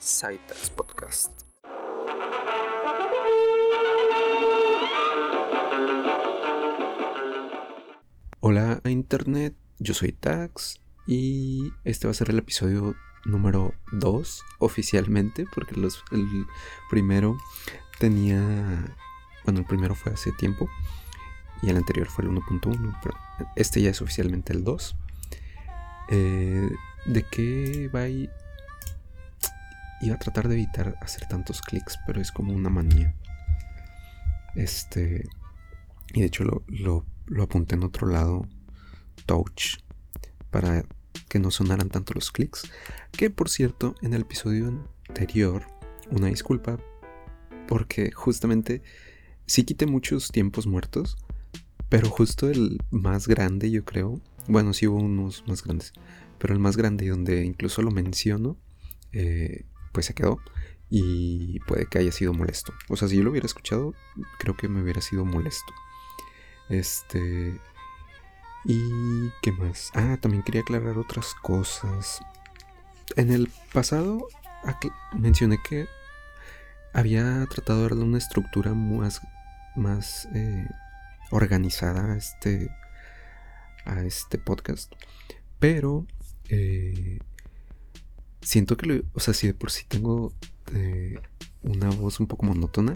Saitas Podcast. Hola Internet, yo soy Tax y este va a ser el episodio número 2 oficialmente porque el primero tenía, bueno, el primero fue hace tiempo y el anterior fue el 1.1, pero este ya es oficialmente el 2. Eh, ¿De qué va? Iba a tratar de evitar hacer tantos clics, pero es como una manía. Este. Y de hecho lo, lo, apunté en otro lado. Touch. Para que no sonaran tanto los clics. Que por cierto, en el episodio anterior, una disculpa. Porque justamente sí quité muchos tiempos muertos. Pero justo el más grande, yo creo. Bueno, sí hubo unos más grandes. Pero el más grande y donde incluso lo menciono. Eh, pues se quedó y puede que haya sido molesto. O sea, si yo lo hubiera escuchado, creo que me hubiera sido molesto. Este... ¿Y qué más? Ah, también quería aclarar otras cosas. En el pasado mencioné que había tratado de darle una estructura más, más eh, organizada a este, a este podcast. Pero eh, siento que lo, o sea, si de por sí tengo eh, una voz un poco monótona,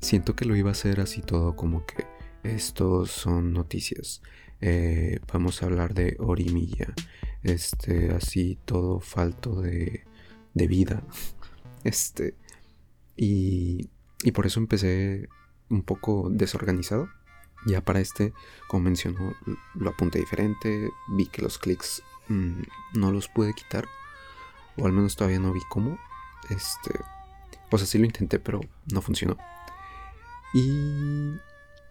siento que lo iba a hacer así todo como que estos son noticias. Eh, vamos a hablar de Orimilla. Este, así todo falto de, de vida. Este, y, y por eso empecé un poco desorganizado. Ya para este, como mencionó, lo apunté diferente. Vi que los clics mm, no los pude quitar o al menos todavía no vi cómo. Este, pues así lo intenté, pero no funcionó. Y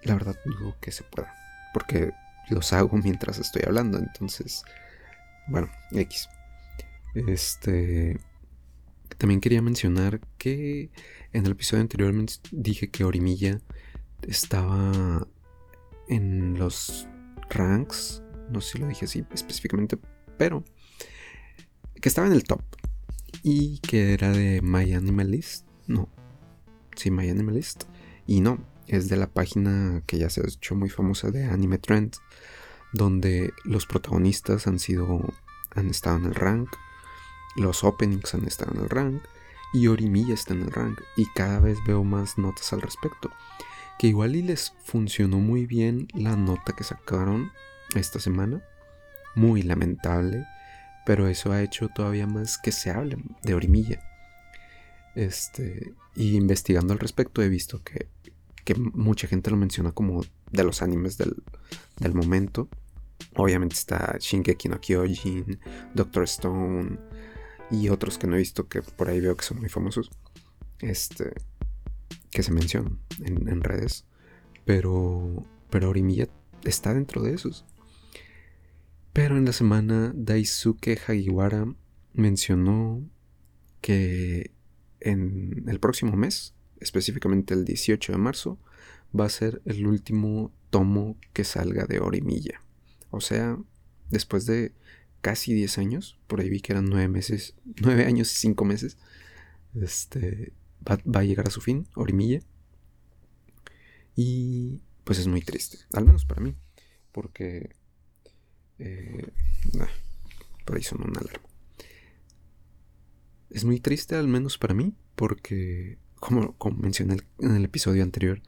la verdad dudo que se pueda, porque los hago mientras estoy hablando, entonces, bueno, X. Este, también quería mencionar que en el episodio anterior dije que Orimilla estaba en los ranks, no sé si lo dije así específicamente, pero que estaba en el top y que era de My Animalist. No, sí, My Animalist. Y no, es de la página que ya se ha hecho muy famosa de Anime Trends, donde los protagonistas han sido, han estado en el rank, los openings han estado en el rank y Orimilla está en el rank y cada vez veo más notas al respecto. Que igual y les funcionó muy bien la nota que sacaron esta semana. Muy lamentable pero eso ha hecho todavía más que se hable de Orimilla. Este, y investigando al respecto he visto que, mucha gente lo menciona como de los animes del, momento. Obviamente está Shingeki no Kyojin, Doctor Stone y otros que no he visto que por ahí veo que son muy famosos. Este, que se mencionan en, en redes. Pero, pero Orimilla está dentro de esos. Pero en la semana Daisuke Hagiwara mencionó que en el próximo mes, específicamente el 18 de marzo, va a ser el último tomo que salga de Orimilla. O sea, después de casi 10 años, por ahí vi que eran 9 meses, 9 años y 5 meses, este, va, va, a llegar a su fin, Orimilla. Y pues es muy triste, al menos para mí, porque eh, por ahí son una alarma. Es muy triste, al menos para mí, porque, como, mencioné en el episodio anterior,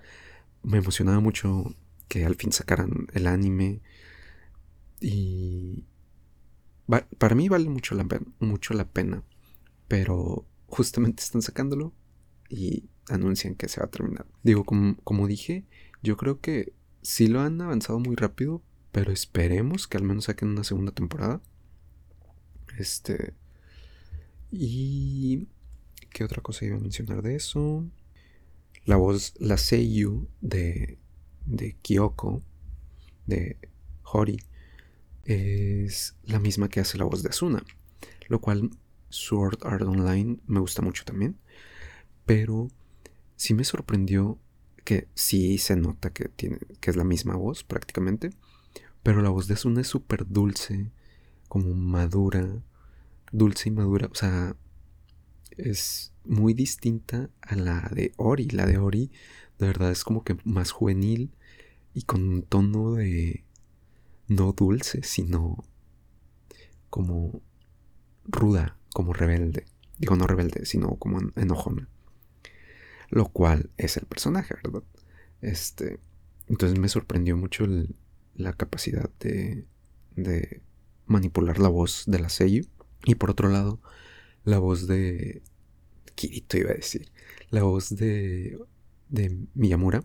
me emocionaba mucho que al fin sacaran el anime. Y para mí vale mucho la, mucho la pena, pero justamente están sacándolo y anuncian que se va a terminar. Digo, como, como dije, yo creo que sí lo han avanzado muy rápido, pero esperemos que al menos saquen una segunda temporada. Este. Y. ¿Qué otra cosa iba a mencionar de eso? La voz, la Seiyu de, de Kyoko, de Hori, es la misma que hace la voz de Asuna. Lo cual Sword Art Online me gusta mucho también. Pero sí me sorprendió que sí se nota que, tiene, que es la misma voz prácticamente. Pero la voz de Asuna es súper dulce, como madura, dulce y madura. O sea, es muy distinta a la de Ori. La de Ori de verdad es como que más juvenil y con un tono de no dulce, sino como ruda, como rebelde. Digo no rebelde, sino como enojona. Lo cual es el personaje, ¿verdad? Este, entonces me sorprendió mucho la capacidad de, de manipular la voz de la Seiyu. Y por otro lado, la voz de Kirito iba a decir. La voz de, de Miyamura.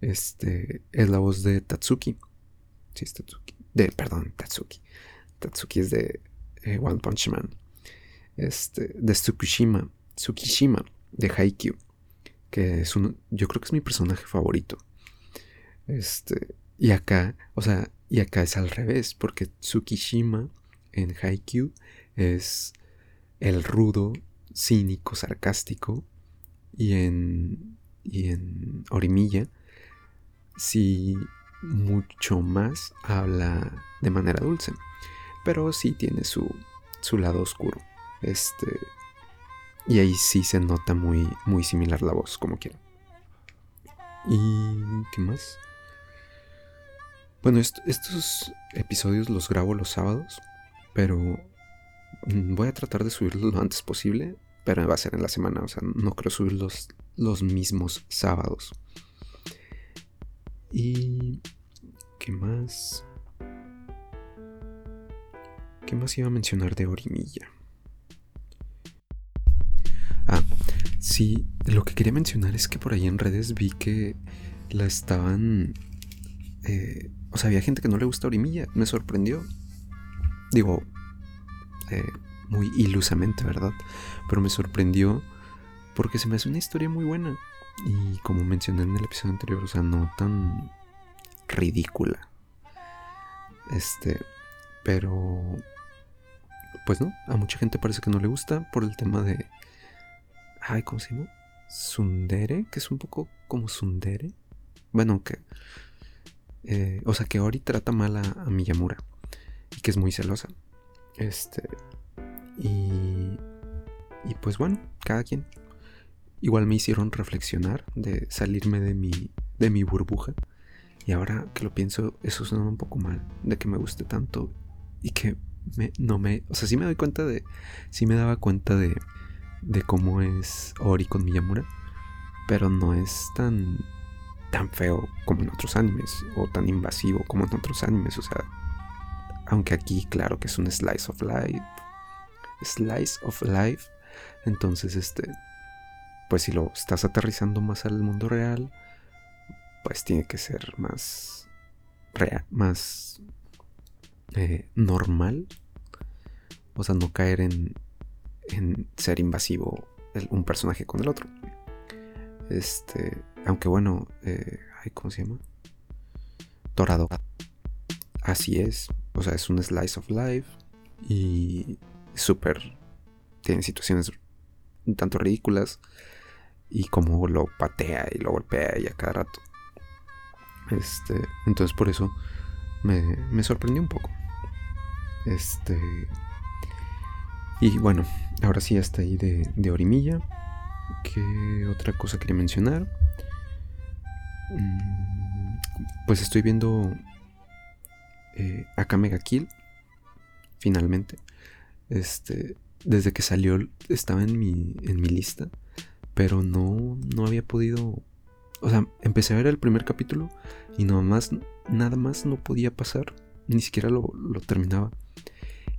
Este es la voz de Tatsuki. Sí, es Tatsuki. De, perdón, Tatsuki. Tatsuki es de eh, One Punch Man. Este, de Tsukishima. Tsukishima, de Haikyuu. Que es un. Yo creo que es mi personaje favorito. Este. Y acá, o sea, y acá es al revés, porque Tsukishima en Haikyuu es el rudo, cínico, sarcástico, y en, y en Orimilla sí mucho más habla de manera dulce, pero sí tiene su, su lado oscuro. Este, y ahí sí se nota muy, muy similar la voz, como quiera. ¿Y qué más? Bueno, estos episodios los grabo los sábados, pero mm, voy a tratar de subirlos lo antes posible, pero va a ser en la semana, o sea, no creo subirlos los mismos sábados. ¿Y qué más? ¿Qué más iba a mencionar de Orimilla? Ah, sí, lo que quería mencionar es que por ahí en redes vi que la estaban eh, o sea, había gente que no le gusta Orimilla. Me sorprendió. Digo, eh, muy ilusamente, ¿verdad? Pero me sorprendió porque se me hace una historia muy buena. Y como mencioné en el episodio anterior, o sea, no tan ridícula. Este, pero... Pues no, a mucha gente parece que no le gusta por el tema de... Ay, ¿cómo se llama? Sundere, que es un poco como Sundere. Bueno, que eh, o sea, que Ori trata mal a, Miyamura. Y que es muy celosa. Este. Y. Y pues bueno, cada quien. Igual me hicieron reflexionar de salirme de mi, de mi burbuja. Y ahora que lo pienso, eso suena un poco mal. De que me guste tanto. Y que me, no me. O sea, sí me doy cuenta de. Sí me daba cuenta de. De cómo es Ori con Miyamura. Pero no es tan tan feo como en otros animes o tan invasivo como en otros animes. O sea, aunque aquí claro que es un slice of life, slice of life, entonces este, pues si lo estás aterrizando más al mundo real, pues tiene que ser más real, más eh, normal. O sea, no caer en, en ser invasivo un personaje con el otro. Este, aunque bueno, eh, ¿cómo se llama? Torado. Así es. O sea, es un slice of life. Y súper. Tiene situaciones un tanto ridículas. Y como lo patea y lo golpea y a cada rato. Este. Entonces por eso me, sorprendió un poco. Este. Y bueno, ahora sí hasta ahí de Orimilla. ¿Qué otra cosa quería mencionar? Mm, pues estoy viendo eh, Akamega Kill. Finalmente. Este. Desde que salió estaba en mi, en mi lista. Pero no, no había podido. O sea, empecé a ver el primer capítulo y nada más, nada más no podía pasar. Ni siquiera lo, terminaba.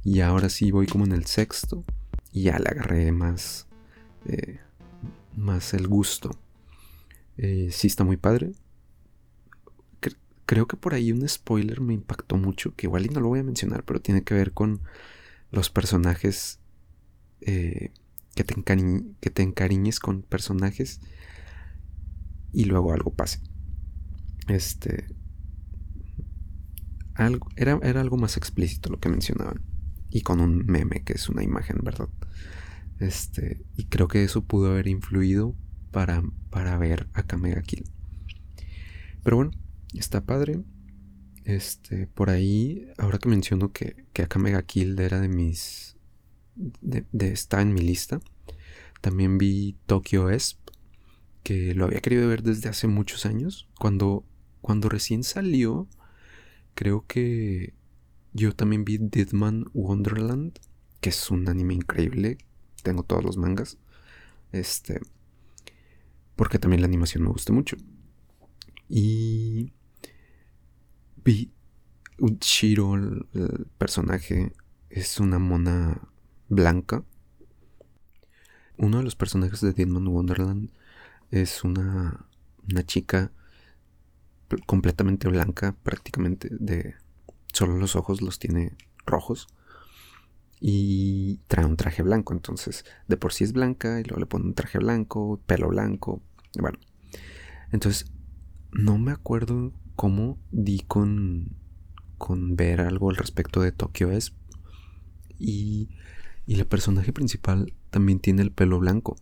Y ahora sí voy como en el sexto. Y ya le agarré más. Eh, más el gusto. Eh, sí está muy padre. creo que por ahí un spoiler me impactó mucho, que igual y no lo voy a mencionar, pero tiene que ver con los personajes. Eh, que, te que te encariñes con personajes y luego algo pase. Este. Algo, era, era algo más explícito lo que mencionaban. Y con un meme, que es una imagen, ¿verdad? Este, y creo que eso pudo haber influido para, para ver a Kamega Kill. Pero bueno, está padre. Este, por ahí, ahora que menciono que, que Akamega Kill era de mis. De, está en mi lista. También vi Tokyo Esp, que lo había querido ver desde hace muchos años. Cuando, cuando recién salió, creo que yo también vi Deadman Wonderland, que es un anime increíble. Tengo todos los mangas. Este. Porque también la animación me gusta mucho. Y. Vi. Shiro, el personaje, es una mona blanca. Uno de los personajes de Deadman Wonderland es una, una chica completamente blanca, prácticamente de solo los ojos los tiene rojos y trae un traje blanco, entonces de por sí es blanca y luego le pone un traje blanco, pelo blanco, bueno. Entonces no me acuerdo cómo di con con ver algo al respecto de Tokyo es y y la personaje principal también tiene el pelo blanco.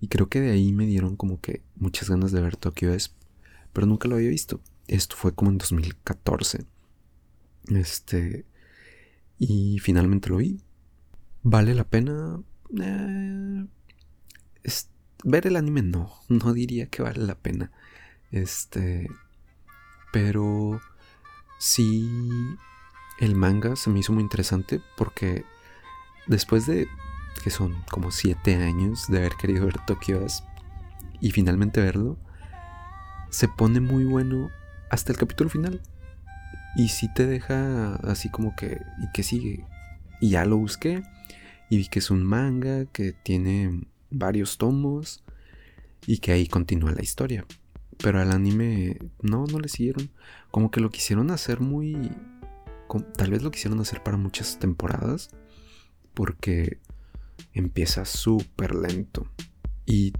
Y creo que de ahí me dieron como que muchas ganas de ver Tokyo es pero nunca lo había visto. Esto fue como en 2014. Este. Y finalmente lo vi. ¿Vale la pena? Eh, ver el anime no. No diría que vale la pena. Este. Pero. Sí. El manga se me hizo muy interesante porque después de que son como siete años de haber querido ver Tokyo y finalmente verlo, se pone muy bueno hasta el capítulo final. Y si te deja así como que, ¿y que sigue? Y ya lo busqué y vi que es un manga que tiene varios tomos y que ahí continúa la historia. Pero al anime no, no le siguieron. Como que lo quisieron hacer muy... Tal vez lo quisieron hacer para muchas temporadas porque empieza súper lento. Y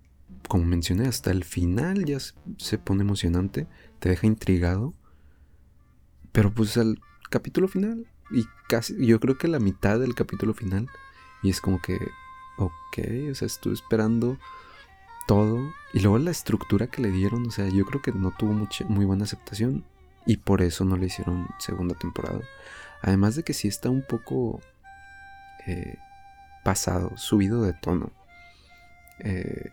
como mencioné, hasta el final ya se pone emocionante, te deja intrigado. Pero pues al capítulo final, y casi, yo creo que la mitad del capítulo final, y es como que, ok, o sea, estuve esperando todo. Y luego la estructura que le dieron, o sea, yo creo que no tuvo mucha, muy buena aceptación. Y por eso no le hicieron segunda temporada. Además de que sí está un poco eh, pasado, subido de tono. Eh,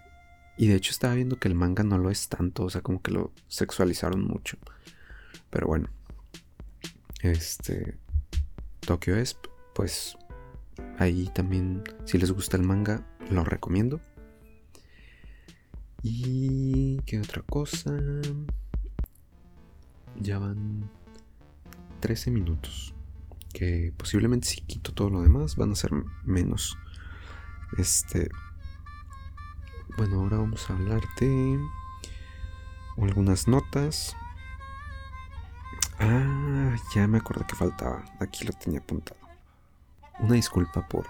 y de hecho estaba viendo que el manga no lo es tanto, o sea, como que lo sexualizaron mucho. Pero bueno. Este. Tokyo Esp, pues ahí también, si les gusta el manga, lo recomiendo. Y. ¿Qué otra cosa? Ya van 13 minutos que posiblemente si quito todo lo demás van a ser menos. Este. Bueno, ahora vamos a hablar de algunas notas. Ah, ya me acordé que faltaba. Aquí lo tenía apuntado. Una disculpa por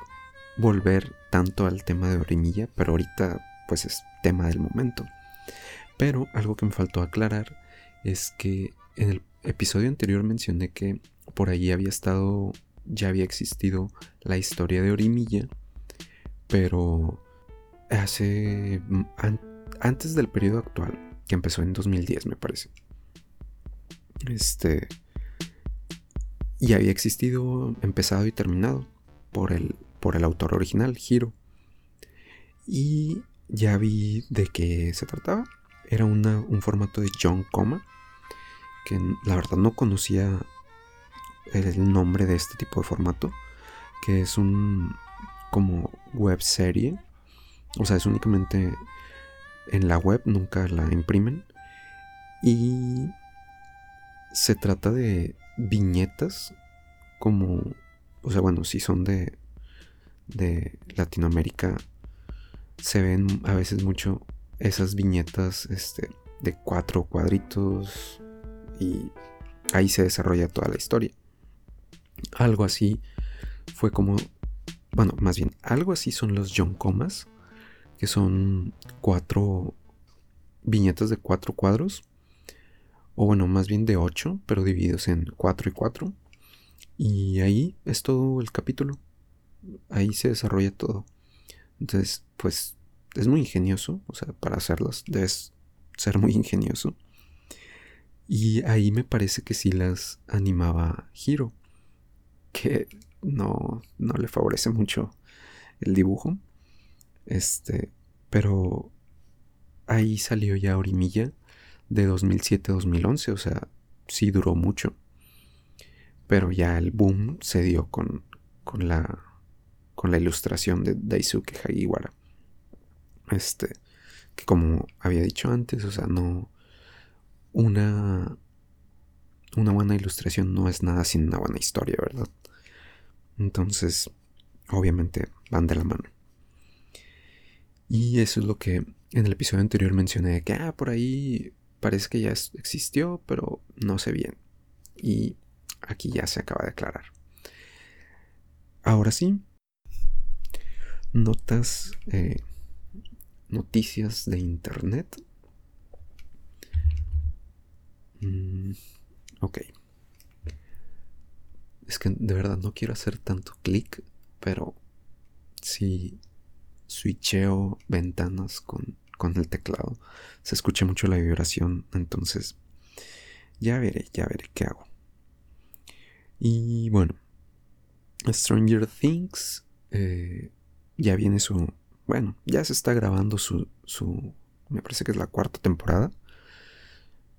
volver tanto al tema de Orimilla, pero ahorita pues es tema del momento. Pero algo que me faltó aclarar es que en el episodio anterior mencioné que por allí había estado, ya había existido la historia de Orimilla, pero hace, antes del periodo actual, que empezó en 2010 me parece. Este, y había existido, empezado y terminado por el, por el autor original, Hiro. Y ya vi de qué se trataba. Era un formato de John Coma, que la verdad no conocía el nombre de este tipo de formato, que es un como web serie, o sea, es únicamente en la web, nunca la imprimen y se trata de viñetas como, o sea, bueno, si son de de Latinoamérica se ven a veces mucho esas viñetas este, de cuatro cuadritos y ahí se desarrolla toda la historia. Algo así fue como, bueno, más bien, algo así son los John Comas, que son cuatro viñetas de cuatro cuadros, o bueno, más bien de ocho, pero divididos en cuatro y cuatro. Y ahí es todo el capítulo. Ahí se desarrolla todo. Entonces, pues es muy ingenioso. O sea, para hacerlas debes ser muy ingenioso. Y ahí me parece que sí las animaba Hiro que no, no le favorece mucho el dibujo. Este, pero ahí salió ya Orimilla de 2007-2011, o sea, sí duró mucho. Pero ya el boom se dio con, con la con la ilustración de Daisuke Hagiwara. Este, que como había dicho antes, o sea, no una una buena ilustración no es nada sin una buena historia, ¿verdad? Entonces, obviamente van de la mano. Y eso es lo que en el episodio anterior mencioné, que ah, por ahí parece que ya existió, pero no sé bien. Y aquí ya se acaba de aclarar. Ahora sí, notas, eh, noticias de internet. Mm, ok. Es que de verdad no quiero hacer tanto clic, pero si switcheo ventanas con, con el teclado, se escucha mucho la vibración, entonces ya veré, ya veré qué hago. Y bueno, Stranger Things eh, ya viene su... Bueno, ya se está grabando su, su... Me parece que es la cuarta temporada.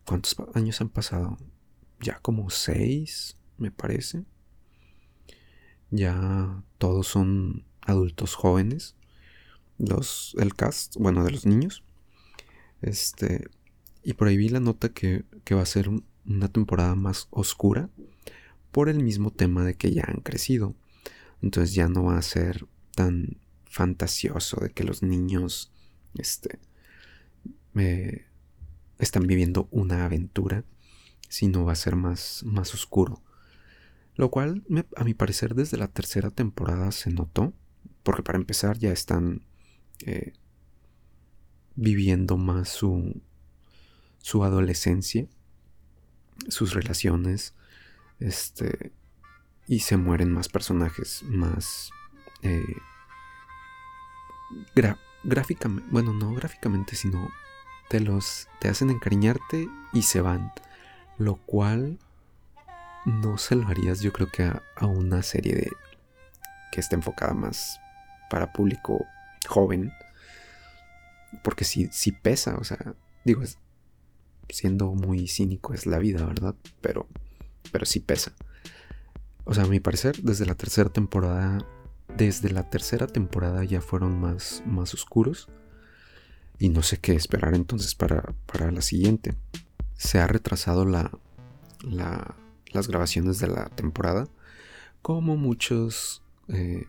¿Cuántos años han pasado? Ya como seis, me parece. Ya todos son adultos jóvenes. Los, el cast, bueno, de los niños. Este, y por ahí vi la nota que, que va a ser una temporada más oscura por el mismo tema de que ya han crecido. Entonces ya no va a ser tan fantasioso de que los niños este, están viviendo una aventura, sino va a ser más, más oscuro. Lo cual, a mi parecer, desde la tercera temporada se notó, porque para empezar ya están eh, viviendo más su, su adolescencia, sus relaciones, este, y se mueren más personajes, más eh, gráficamente, bueno, no gráficamente, sino te los te hacen encariñarte y se van, lo cual no se lo harías yo creo que a, una serie de que esté enfocada más para público joven, porque si, si pesa, o sea, digo, siendo muy cínico es la vida, ¿verdad? Pero, pero sí pesa. O sea, a mi parecer, desde la tercera temporada desde la tercera temporada ya fueron más, más oscuros y no sé qué esperar entonces para, la siguiente. Se ha retrasado la, las grabaciones de la temporada como muchas eh,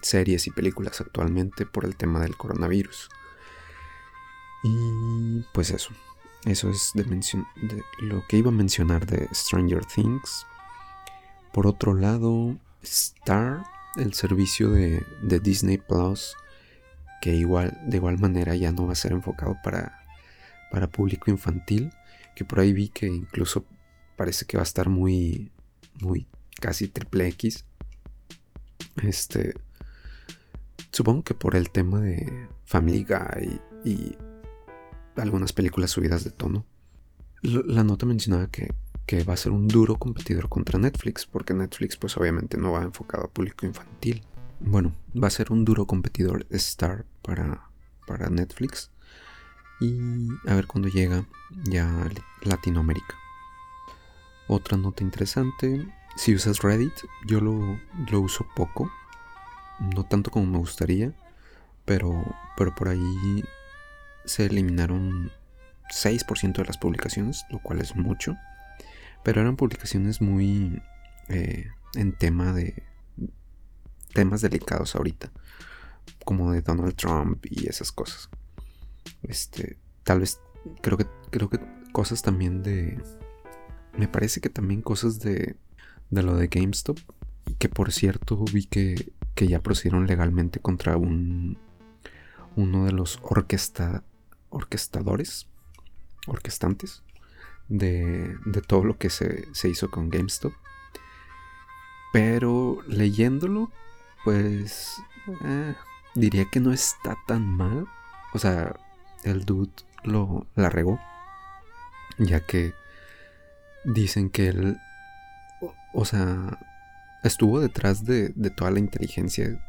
series y películas actualmente por el tema del coronavirus. Y pues eso, eso es de, de lo que iba a mencionar de Stranger Things. Por otro lado, Star el servicio de, Disney Plus, que igual, de igual manera ya no va a ser enfocado para, para público infantil, que por ahí vi que incluso parece que va a estar muy, muy casi triple X. Este, supongo que por el tema de Family Guy y algunas películas subidas de tono. La nota mencionaba que que va a ser un duro competidor contra Netflix, porque Netflix pues obviamente no va enfocado a público infantil. Bueno, va a ser un duro competidor Star para, para Netflix y a ver cuándo llega ya Latinoamérica. Otra nota interesante, si usas Reddit, yo lo, lo uso poco, no tanto como me gustaría, pero, pero por ahí se eliminaron 6% de las publicaciones, lo cual es mucho. Pero eran publicaciones muy eh, en tema de temas delicados ahorita, como de Donald Trump y esas cosas. Este, tal vez creo que creo que cosas también de me parece que también cosas de de lo de GameStop, que por cierto vi que que ya procedieron legalmente contra un uno de los orquesta, orquestadores, orquestantes de, todo lo que se, hizo con GameStop. Pero leyéndolo, pues eh, diría que no está tan mal. O sea, el dude lo la regó. Ya que dicen que él, o, sea, estuvo detrás de, de, toda la inteligencia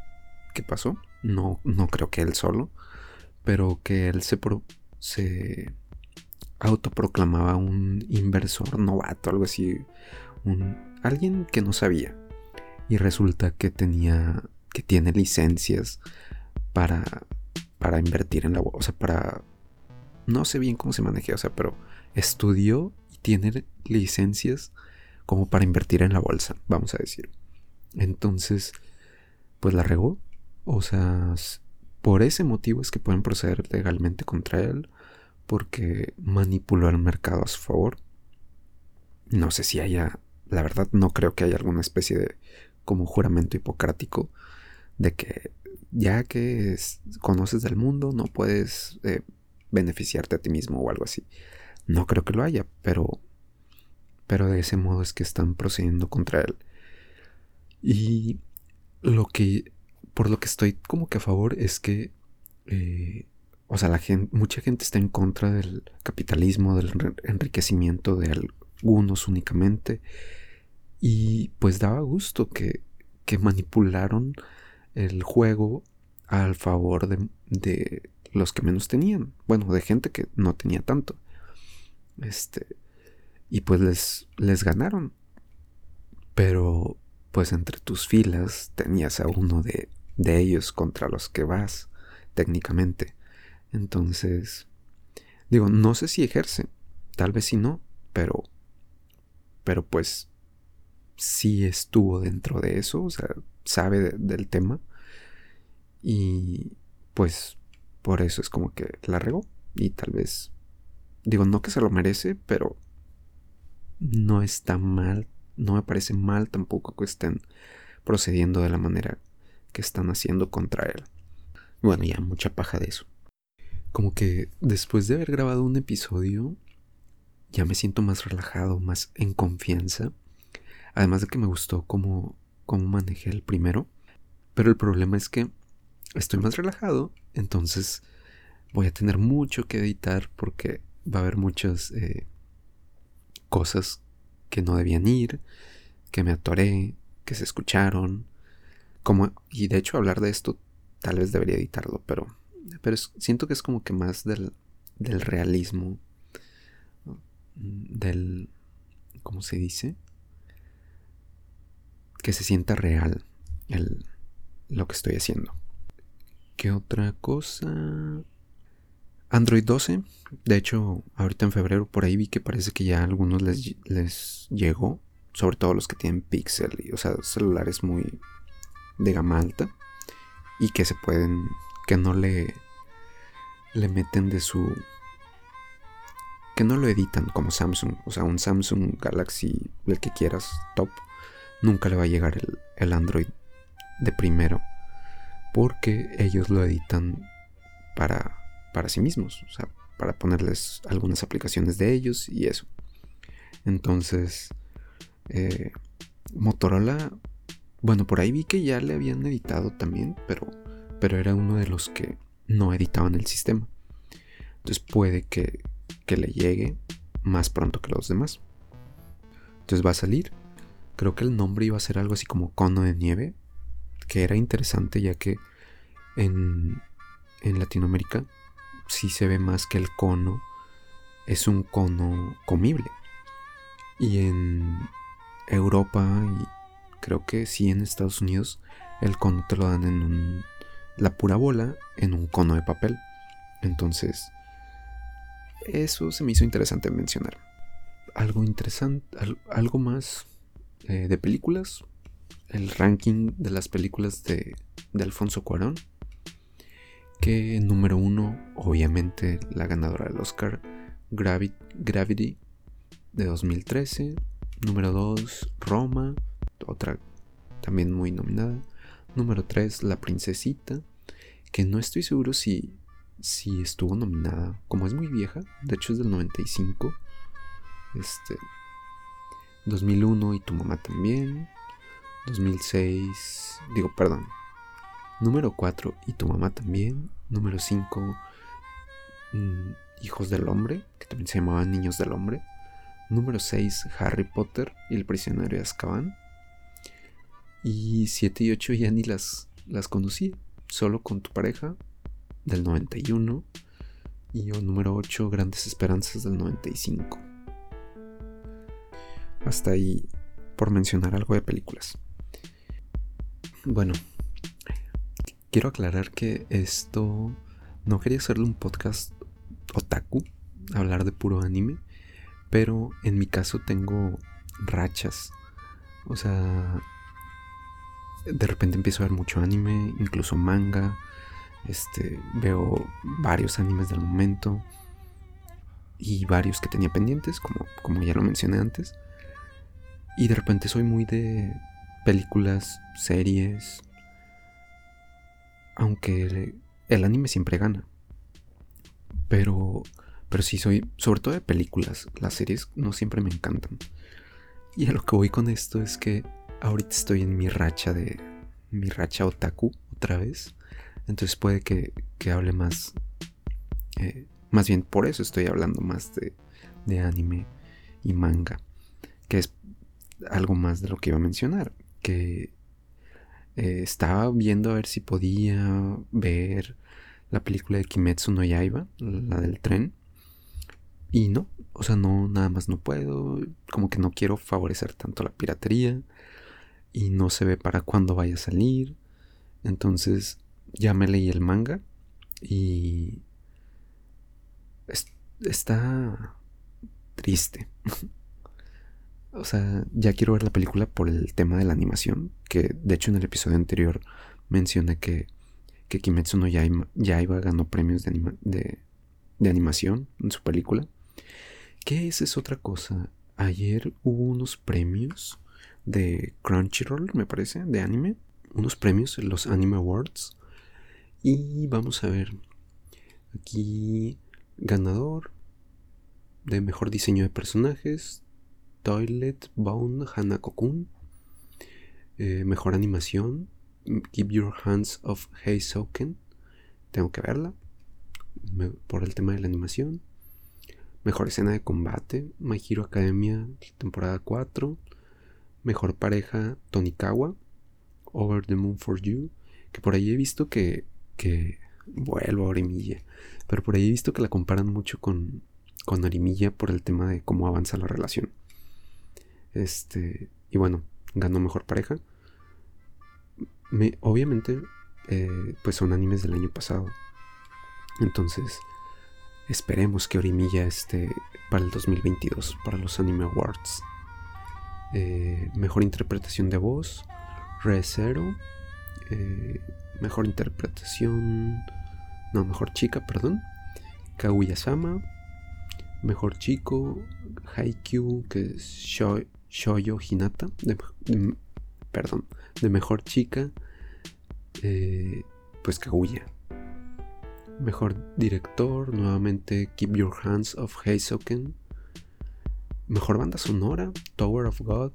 que pasó. no, no creo que él solo, pero que él se, se autoproclamaba un inversor novato, algo así, un, alguien que no sabía. Y resulta que tenía, que tiene licencias para, para invertir en la bolsa, o sea, para, no sé bien cómo se maneja, o sea, pero estudió y tiene licencias como para invertir en la bolsa, vamos a decir. Entonces, pues la regó. O sea, por ese motivo es que pueden proceder legalmente contra él, porque manipuló el mercado a su favor. No sé si haya, la verdad, no creo que haya alguna especie de como juramento hipocrático de que ya que conoces del mundo no puedes eh, beneficiarte a ti mismo o algo así. No creo que lo haya, pero pero de ese modo es que están procediendo contra él. Y lo que, por lo que estoy como que a favor es que, eh, o sea, la gente, mucha gente está en contra del capitalismo, del enriquecimiento de algunos únicamente. Y pues daba gusto que, que manipularon el juego al favor de, de, los que menos tenían. Bueno, de gente que no tenía tanto. Este, y pues les, les ganaron. Pero pues entre tus filas tenías a uno de, de ellos contra los que vas, técnicamente. Entonces, digo, no sé si ejerce, tal vez si no, pero, pero pues sí estuvo dentro de eso, o sea, sabe del tema. Y pues por eso es como que la regó. Y tal vez, digo, no que se lo merece, pero no está mal, no me parece mal tampoco que estén procediendo de la manera que están haciendo contra él. Bueno, ya mucha paja de eso. Como que después de haber grabado un episodio, ya me siento más relajado, más en confianza. Además de que me gustó cómo, cómo manejé el primero. Pero el problema es que estoy más relajado, entonces voy a tener mucho que editar porque va a haber muchos eh, cosas que no debían ir, que me atoré, que se escucharon. Como, y de hecho hablar de esto tal vez debería editarlo, pero, pero siento que es como que más del, del realismo, del, ¿cómo se dice? Que se sienta real el, lo que estoy haciendo. ¿Qué otra cosa? Android 12, de hecho, ahorita en febrero por ahí vi que parece que ya a algunos les, les llegó, sobre todo los que tienen Pixel, o sea, celulares muy de gama alta y que se pueden, que no le, le meten de su, que no lo editan como Samsung, o sea, un Samsung Galaxy, el que quieras, top, nunca le va a llegar el, el Android de primero, porque ellos lo editan para para sí mismos, o sea, para ponerles algunas aplicaciones de ellos y eso. Entonces, eh, Motorola, bueno, por ahí vi que ya le habían editado también, pero, pero era uno de los que no editaban el sistema. Entonces puede que, que le llegue más pronto que los demás. Entonces va a salir. Creo que el nombre iba a ser algo así como cono de nieve, que era interesante ya que en, en Latinoamérica sí se ve más que el cono es un cono comible. Y en Europa y creo que sí en Estados Unidos el cono te lo dan en un, la pura bola en un cono de papel. Entonces, eso se me hizo interesante mencionar. Algo interesante, algo más eh, de películas. El ranking de las películas de, de Alfonso Cuarón que número uno, obviamente la ganadora del Oscar, Gravity de 2013. Número 2, Roma, otra también muy nominada. Número 3, La Princesita, que no estoy seguro si, si estuvo nominada, como es muy vieja, de hecho es del 95. Este 2001 y tu mamá también. 2006, digo, perdón, Número 4, y tu mamá también. Número 5, mm, Hijos del Hombre, que también se llamaban Niños del Hombre. Número 6, Harry Potter y el prisionero de Azkaban. Y 7 y 8 ya ni las, las. Solo con tu pareja del 91 y el número 8 Grandes Esperanzas del 95. Hasta ahí por mencionar algo de películas. Bueno, quiero aclarar que esto no quería hacerle un podcast otaku, hablar de puro anime, pero en mi caso tengo rachas. O sea, de repente empiezo a ver mucho anime, incluso manga. Este, veo varios animes del momento y varios que tenía pendientes, como, como ya lo mencioné antes. Y de repente soy muy de películas, series, aunque el, anime siempre gana. Pero, pero sí soy, sobre todo de películas, las series no siempre me encantan. Y a lo que voy con esto es que ahorita estoy en mi racha de, mi racha otaku otra vez. Entonces puede que, hable más, eh, más bien por eso estoy hablando más de, de anime y manga, que es algo más de lo que iba a mencionar, que eh, estaba viendo a ver si podía ver la película de Kimetsu no Yaiba, la del tren. Y no, o sea, no, nada más no puedo, como que no quiero favorecer tanto la piratería y no se ve para cuándo vaya a salir. Entonces ya me leí el manga y está triste. O sea, ya quiero ver la película por el tema de la animación, que de hecho en el episodio anterior mencioné que, que Kimetsu no Yaiba, ganó premios de, de, animación en su película. Que esa es otra cosa. Ayer hubo unos premios de Crunchyroll, me parece, de anime. Unos premios, los Anime Awards. Y vamos a ver. Aquí, ganador de mejor diseño de personajes, Toilet Bound Hanako-kun. Eh, mejor animación. Keep Your Hands Off Heisouken. Tengo que verla. por el tema de la animación. Mejor escena de combate. My Hero Academia, temporada 4. Mejor pareja, Tonikawa. Over the Moon for You. Que por ahí he visto que. que vuelvo a Orimilla. Pero por ahí he visto que la comparan mucho con, con Orimilla por el tema de cómo avanza la relación. Este, y bueno, ganó mejor pareja. Me, obviamente, eh, pues son animes del año pasado. Entonces, esperemos que Orimilla esté para el 2022, para los Anime Awards. Eh, mejor interpretación de voz, Re Zero. Eh, mejor interpretación. No, mejor chica, perdón. Kaguya-sama. Mejor chico, Haikyuu, que es Shoy, Shoyo Hinata, de, perdón, de mejor chica, eh, pues Kaguya. Mejor director, nuevamente Keep Your Hands of Heisoken. Mejor banda sonora, Tower of God.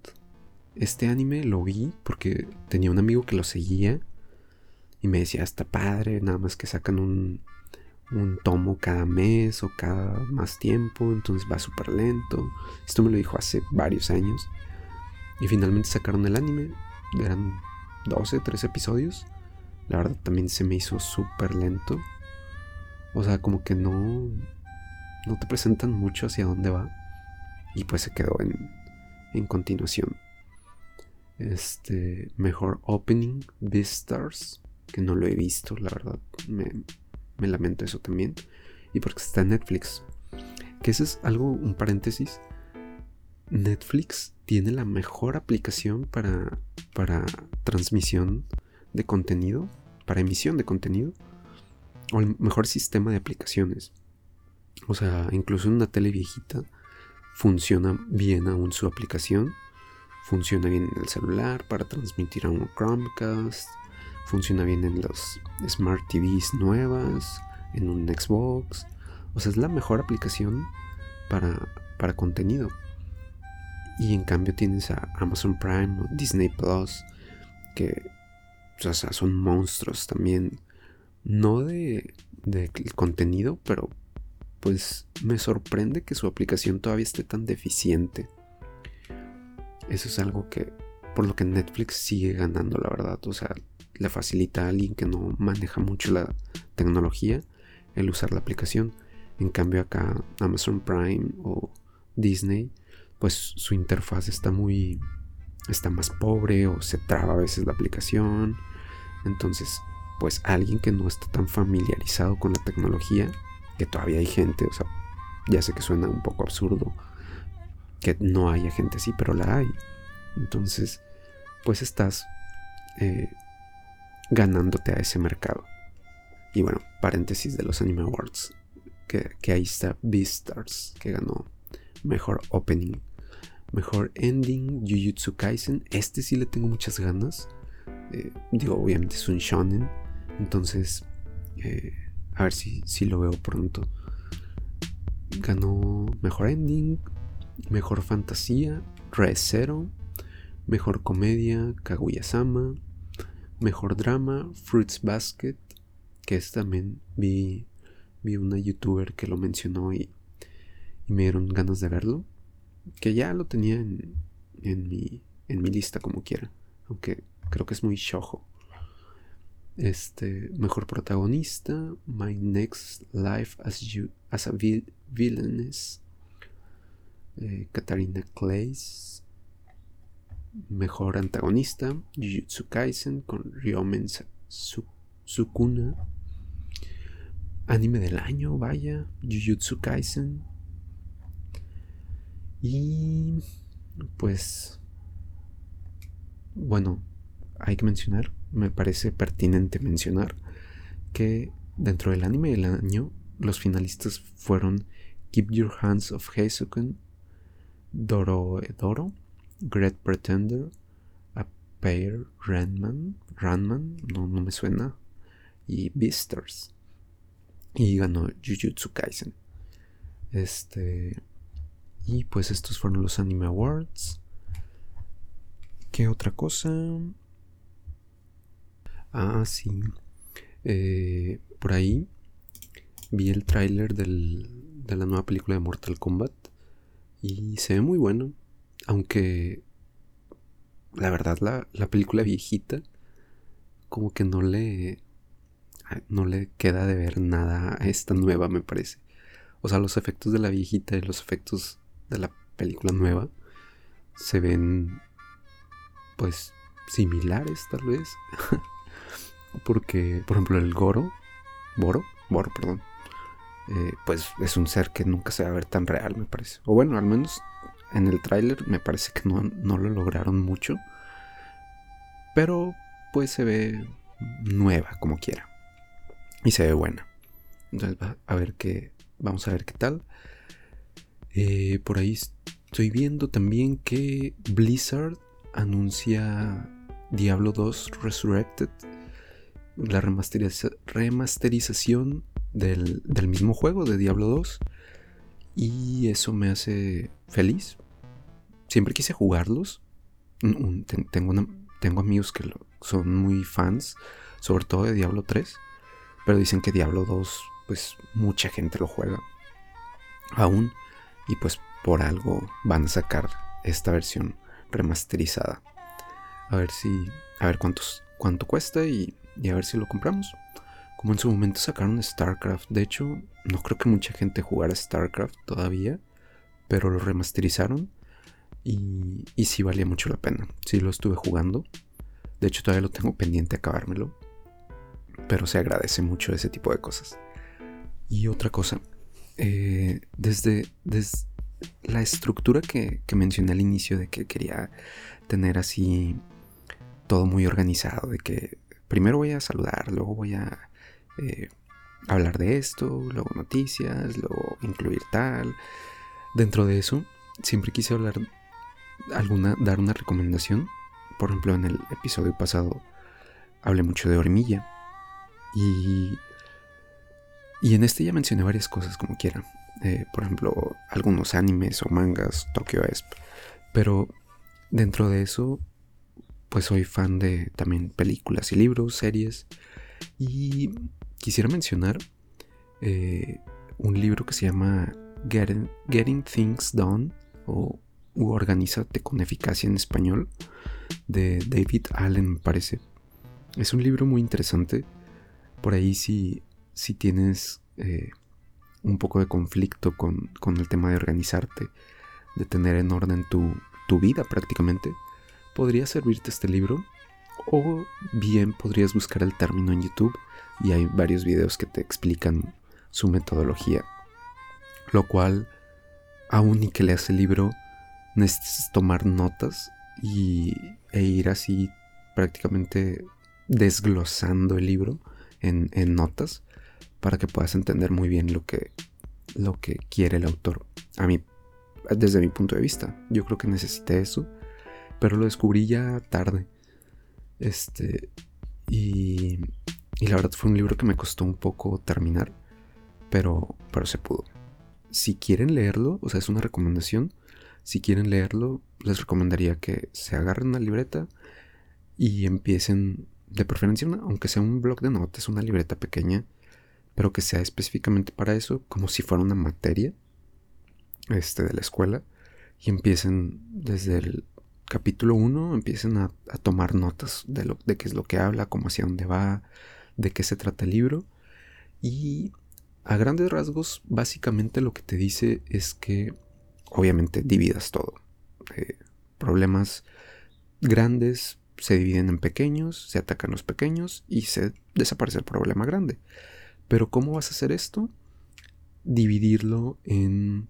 Este anime lo vi porque tenía un amigo que lo seguía y me decía, está padre, nada más que sacan un, un tomo cada mes o cada más tiempo, entonces va súper lento. Esto me lo dijo hace varios años. Y finalmente sacaron el anime. Eran 12, 13 episodios. La verdad también se me hizo súper lento. O sea, como que no, no te presentan mucho hacia dónde va. Y pues se quedó en, en continuación. Este, mejor opening, Beastars, que no lo he visto, la verdad. Me, me lamento eso también. Y porque está en Netflix. Que ese es algo, un paréntesis. Netflix tiene la mejor aplicación para, para transmisión de contenido, para emisión de contenido, o el mejor sistema de aplicaciones. O sea, incluso una tele viejita funciona bien aún su aplicación, funciona bien en el celular para transmitir a un Chromecast, funciona bien en las Smart TVs nuevas, en un Xbox. O sea, es la mejor aplicación para, para contenido. Y en cambio tienes a Amazon Prime o Disney Plus, que son monstruos también. No de, de contenido, pero pues me sorprende que su aplicación todavía esté tan deficiente. Eso es algo que, por lo que Netflix sigue ganando, la verdad. O sea, le facilita a alguien que no maneja mucho la tecnología el usar la aplicación. En cambio acá Amazon Prime o Disney, pues su interfaz está muy está más pobre o se traba a veces la aplicación. Entonces, pues alguien que no está tan familiarizado con la tecnología, que todavía hay gente, o sea, ya sé que suena un poco absurdo que no haya gente así, pero la hay. Entonces, pues estás eh, ganándote a ese mercado. Y bueno, paréntesis de los Anime Awards, que, que ahí está Beastars, que ganó mejor opening, mejor ending, Jujutsu Kaisen. Este sí le tengo muchas ganas. Eh, digo, obviamente es un shonen, entonces eh, a ver si, si lo veo pronto. Ganó mejor ending, mejor fantasía, Re Zero, mejor comedia, Kaguya-sama, mejor drama, Fruits Basket, que es también vi, vi una youtuber que lo mencionó y, me dieron ganas de verlo. Que ya lo tenía en, en, mi, en mi lista como quiera. Aunque creo que es muy shojo. Este, mejor protagonista, My Next Life as, you, as a Villainess, eh, Katarina Clays. Mejor antagonista, Jujutsu Kaisen con Ryomen Sukuna. Anime del año, vaya, Jujutsu Kaisen. Y pues, bueno, hay que mencionar, me parece pertinente mencionar que dentro del anime del año los finalistas fueron Keep Your Hands of Heisoken, Doro Edoro, Great Pretender, A Pair Ranman, Ranman, no, no me suena, y Beastars. Y ganó Jujutsu Kaisen. Este. Y pues estos fueron los Anime Awards. ¿Qué otra cosa? Ah, sí. Eh, por ahí vi el tráiler de la nueva película de Mortal Kombat. Y se ve muy bueno. Aunque la verdad la, la película viejita como que no le no le queda de ver nada a esta nueva, me parece. O sea, los efectos de la viejita y los efectos de la película nueva se ven, pues, similares tal vez. Porque, por ejemplo, el Goro, Boro, Boro, perdón, eh, pues es un ser que nunca se va a ver tan real, me parece. O bueno, al menos en el tráiler me parece que no, no lo lograron mucho. Pero, pues se ve nueva, como quiera y se ve buena. Entonces a ver qué, vamos a ver qué tal. Eh, por ahí estoy viendo también que Blizzard anuncia Diablo 2 Resurrected, la remasterización del, mismo juego de Diablo 2. Y eso me hace feliz. Siempre quise jugarlos. Tengo, tengo amigos que son muy fans, sobre todo de Diablo 3. Pero dicen que Diablo 2, pues mucha gente lo juega aún. Y pues por algo van a sacar esta versión remasterizada. A ver si. A ver cuántos, cuánto cuesta y, y a ver si lo compramos. Como en su momento sacaron StarCraft. De hecho, no creo que mucha gente jugara StarCraft todavía. Pero lo remasterizaron. Y, y sí valía mucho la pena. Sí lo estuve jugando. De hecho, todavía lo tengo pendiente acabármelo pero se agradece mucho ese tipo de cosas. Y otra cosa, eh, desde, desde, la estructura que, mencioné al inicio de que quería tener así todo muy organizado, de que primero voy a saludar, luego voy a eh, hablar de esto, luego noticias, luego incluir tal. Dentro de eso, siempre quise hablar, alguna, dar una recomendación. Por ejemplo, en el episodio pasado hablé mucho de hormilla y, y en este ya mencioné varias cosas como quiera. Eh, por ejemplo, algunos animes o mangas, Tokyo Esp. Pero dentro de eso, pues soy fan de también películas y libros, series. Y quisiera mencionar eh, un libro que se llama Getting, Things Done o Organízate con eficacia en español de David Allen, me parece. es un libro muy interesante. Por ahí si, si tienes eh, un poco de conflicto con, con, el tema de organizarte, de tener en orden tu, tu vida prácticamente, podría servirte este libro. O bien podrías buscar el término en YouTube y hay varios videos que te explican su metodología. Lo cual, aún y que leas el libro, necesitas tomar notas y, e ir así prácticamente desglosando el libro en, notas para que puedas entender muy bien lo que, lo que quiere el autor. A mí, desde mi punto de vista, yo creo que necesité eso, pero lo descubrí ya tarde. Este, y, y la verdad fue un libro que me costó un poco terminar, pero, pero se pudo. Si quieren leerlo, o sea, es una recomendación, si quieren leerlo, les recomendaría que se agarren una libreta y empiecen, de preferencia, aunque sea un blog de notas, una libreta pequeña, pero que sea específicamente para eso, como si fuera una materia este, de la escuela, y empiecen desde el capítulo 1, empiecen a, tomar notas de, lo, de qué es lo que habla, cómo hacia dónde va, de qué se trata el libro, y a grandes rasgos, básicamente lo que te dice es que obviamente dividas todo. Eh, problemas grandes se dividen en pequeños, se atacan los pequeños y se desaparece el problema grande. Pero ¿cómo vas a hacer esto? Dividirlo en...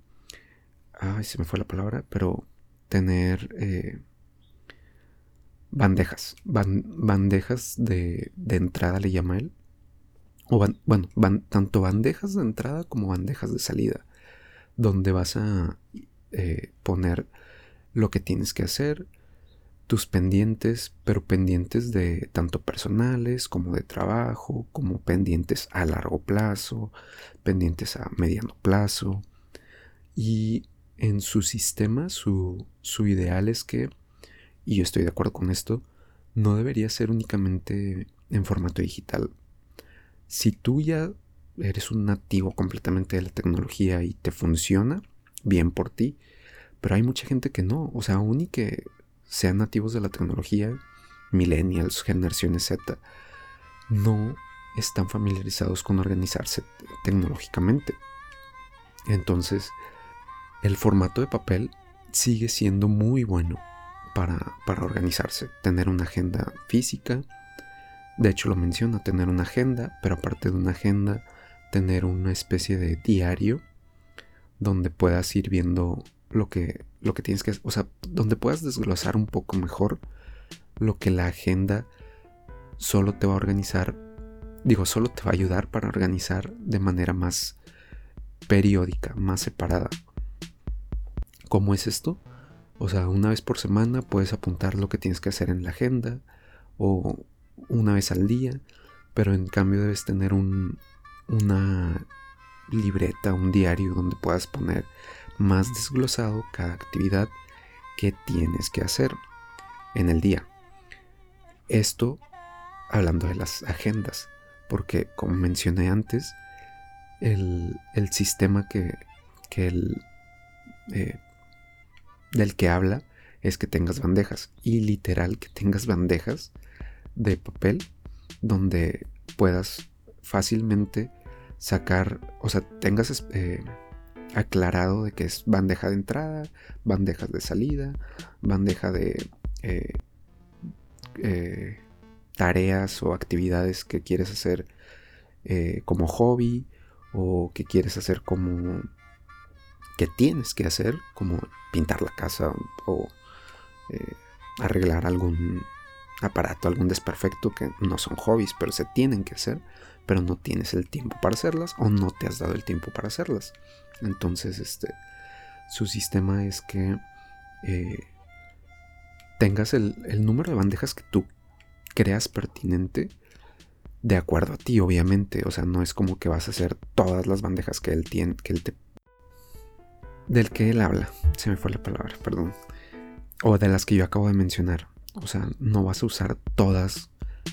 Ay, se me fue la palabra, pero tener eh, bandejas. bandejas de, entrada le llama él. O bueno, tanto bandejas de entrada como bandejas de salida. Donde vas a eh, poner lo que tienes que hacer, tus pendientes, pero pendientes de tanto personales como de trabajo, como pendientes a largo plazo, pendientes a mediano plazo. Y en su sistema, su, su ideal es que, y yo estoy de acuerdo con esto, no debería ser únicamente en formato digital. Si tú ya eres un nativo completamente de la tecnología y te funciona, bien por ti, pero hay mucha gente que no, o sea, aún y que sean nativos de la tecnología, millennials, generaciones Z, no están familiarizados con organizarse tecnológicamente. Entonces, el formato de papel sigue siendo muy bueno para, para organizarse, tener una agenda física, de hecho lo menciona, tener una agenda, pero aparte de una agenda, tener una especie de diario donde puedas ir viendo lo que, lo que tienes que hacer, o sea, donde puedas desglosar un poco mejor lo que la agenda solo te va a organizar, digo, solo te va a ayudar para organizar de manera más periódica, más separada. ¿Cómo es esto? O sea, una vez por semana puedes apuntar lo que tienes que hacer en la agenda o una vez al día, pero en cambio debes tener un, una libreta, un diario donde puedas poner más desglosado cada actividad que tienes que hacer en el día. Esto hablando de las agendas, porque como mencioné antes, el, sistema que, el, eh, del que habla es que tengas bandejas y literal que tengas bandejas de papel donde puedas fácilmente sacar, o sea, tengas eh, aclarado de que es bandeja de entrada, bandejas de salida, bandeja de eh, eh, tareas o actividades que quieres hacer como hobby o que quieres hacer como que tienes que hacer como pintar la casa o arreglar algún aparato, algún desperfecto que no son hobbies, pero se tienen que hacer, pero no tienes el tiempo para hacerlas o no te has dado el tiempo para hacerlas. Entonces, este, su sistema es que eh, tengas el, número de bandejas que tú creas pertinente de acuerdo a ti, obviamente. O sea, no es como que vas a hacer todas las bandejas que él tiene, que él te... Del que él habla. Se me fue la palabra, perdón. O de las que yo acabo de mencionar. O sea, no vas a usar todas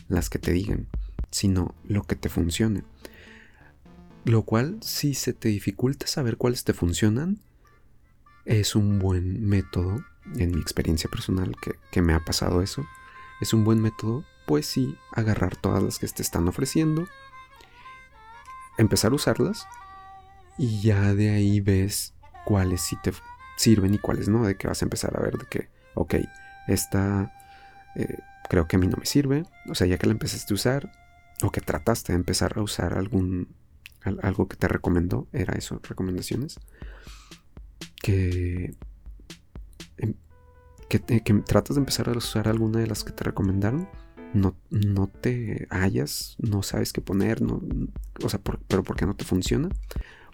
las que te digan, sino lo que te funcione. Lo cual, si se te dificulta saber cuáles te funcionan, es un buen método, en mi experiencia personal que, me ha pasado eso, es un buen método pues sí, agarrar todas las que te están ofreciendo, empezar a usarlas y ya de ahí ves cuáles sí te sirven y cuáles no, de que vas a empezar a ver de que, ok, esta eh, creo que a mí no me sirve, o sea, ya que la empezaste a usar o que trataste de empezar a usar algún algo que te recomendó, era eso, recomendaciones, que, em, que, tratas de empezar a usar alguna de las que te recomendaron no, no te hallas, no sabes qué poner, o sea, pero porque no te funciona,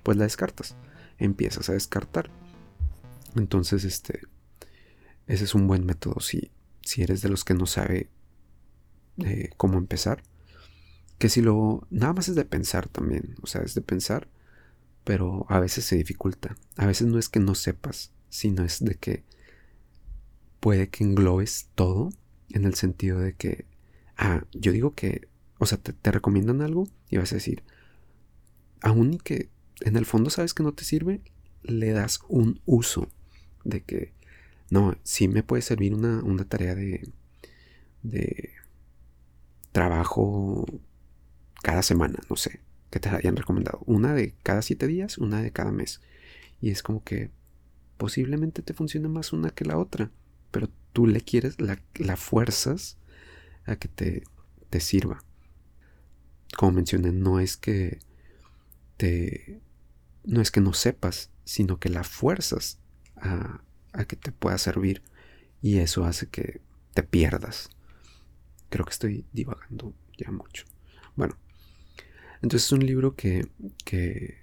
pues la descartas. Empiezas a descartar. Entonces, este, ese es un buen método si, si eres de los que no sabe eh, cómo empezar. Que si lo, nada más es de pensar también, o sea, es de pensar, pero a veces se dificulta. A veces no es que no sepas, sino es de que puede que englobes todo en el sentido de que Ah, yo digo que, o sea, te, recomiendan algo y vas a decir, aún y que en el fondo sabes que no te sirve, le das un uso de que, no, sí me puede servir una, una tarea de, de trabajo cada semana, no sé, que te hayan recomendado. Una de cada siete días, una de cada mes. Y es como que posiblemente te funcione más una que la otra, pero tú le quieres, la, la fuerzas a que te, te sirva. Como mencioné, no es que te no es que no sepas, sino que la fuerzas a, que te pueda servir y eso hace que te pierdas. Creo que estoy divagando ya mucho. Bueno, entonces es un libro que, que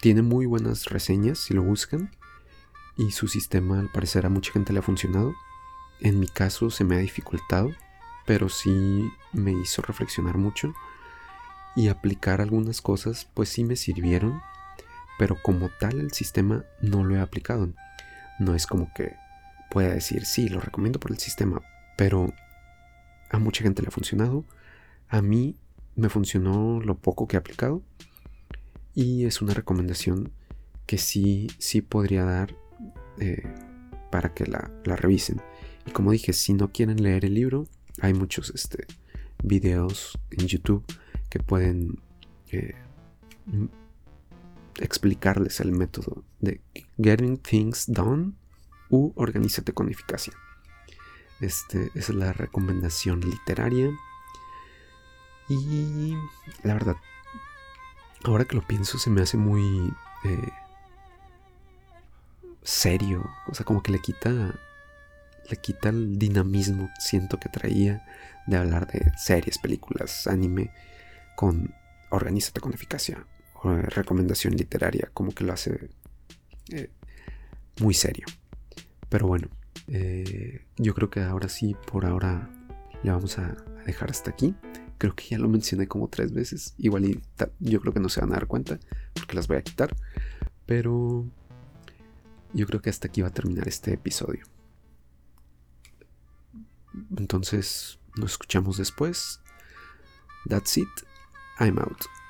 tiene muy buenas reseñas si lo buscan y su sistema al parecer a mucha gente le ha funcionado. En mi caso se me ha dificultado, pero sí me hizo reflexionar mucho y aplicar algunas cosas, pues sí me sirvieron, pero como tal el sistema no lo he aplicado. No es como que pueda decir, sí, lo recomiendo por el sistema, pero a mucha gente le ha funcionado, a mí me funcionó lo poco que he aplicado y es una recomendación que sí, sí podría dar eh, para que la, la revisen. Y como dije, si no quieren leer el libro, hay muchos este, videos en YouTube que pueden eh, explicarles el método de Getting Things Done u Organízate con Eficacia. Este, esa es la recomendación literaria. Y la verdad, ahora que lo pienso, se me hace muy eh, serio. O sea, como que le quita le quita el dinamismo, siento que traía de hablar de series, películas, anime, con organízate con eficacia, o recomendación literaria, como que lo hace eh, muy serio. Pero bueno, eh, yo creo que ahora sí, por ahora le vamos a, dejar hasta aquí. Creo que ya lo mencioné como tres veces. Igual y yo creo que no se van a dar cuenta porque las voy a quitar. Pero yo creo que hasta aquí va a terminar este episodio. Entonces, nos escuchamos después. That's it. Timeout.